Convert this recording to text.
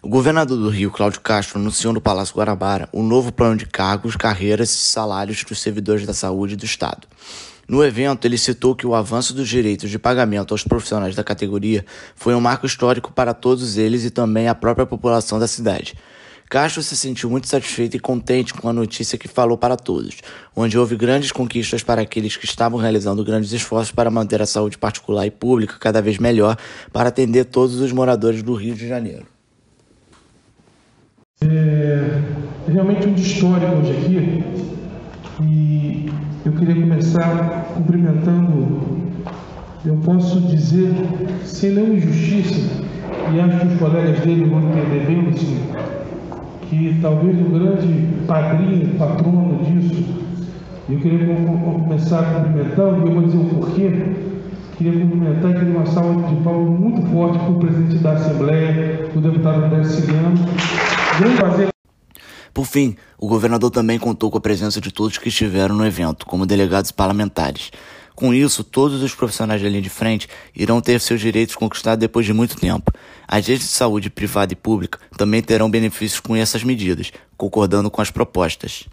O governador do Rio, Cláudio Castro, anunciou no Palácio Guarabara o novo plano de cargos, carreiras e salários dos servidores da saúde do Estado. No evento, ele citou que o avanço dos direitos de pagamento aos profissionais da categoria foi um marco histórico para todos eles e também a própria população da cidade. Castro se sentiu muito satisfeito e contente com a notícia que falou para todos, onde houve grandes conquistas para aqueles que estavam realizando grandes esforços para manter a saúde particular e pública cada vez melhor para atender todos os moradores do Rio de Janeiro. É realmente um dia histórico hoje aqui e eu queria começar cumprimentando, eu posso dizer, sem nenhuma injustiça, e acho que os colegas dele vão entender bem, assim, que talvez o grande padrinho, patrono disso, eu queria começar cumprimentando, e eu vou dizer o porquê, queria cumprimentar e queria uma salva de palmas muito forte para o presidente da Assembleia, o deputado André Siciliano. Por fim, o governador também contou com a presença de todos que estiveram no evento, como delegados parlamentares. Com isso, todos os profissionais da linha de frente irão ter seus direitos conquistados depois de muito tempo. As redes de saúde privada e pública também terão benefícios com essas medidas, concordando com as propostas.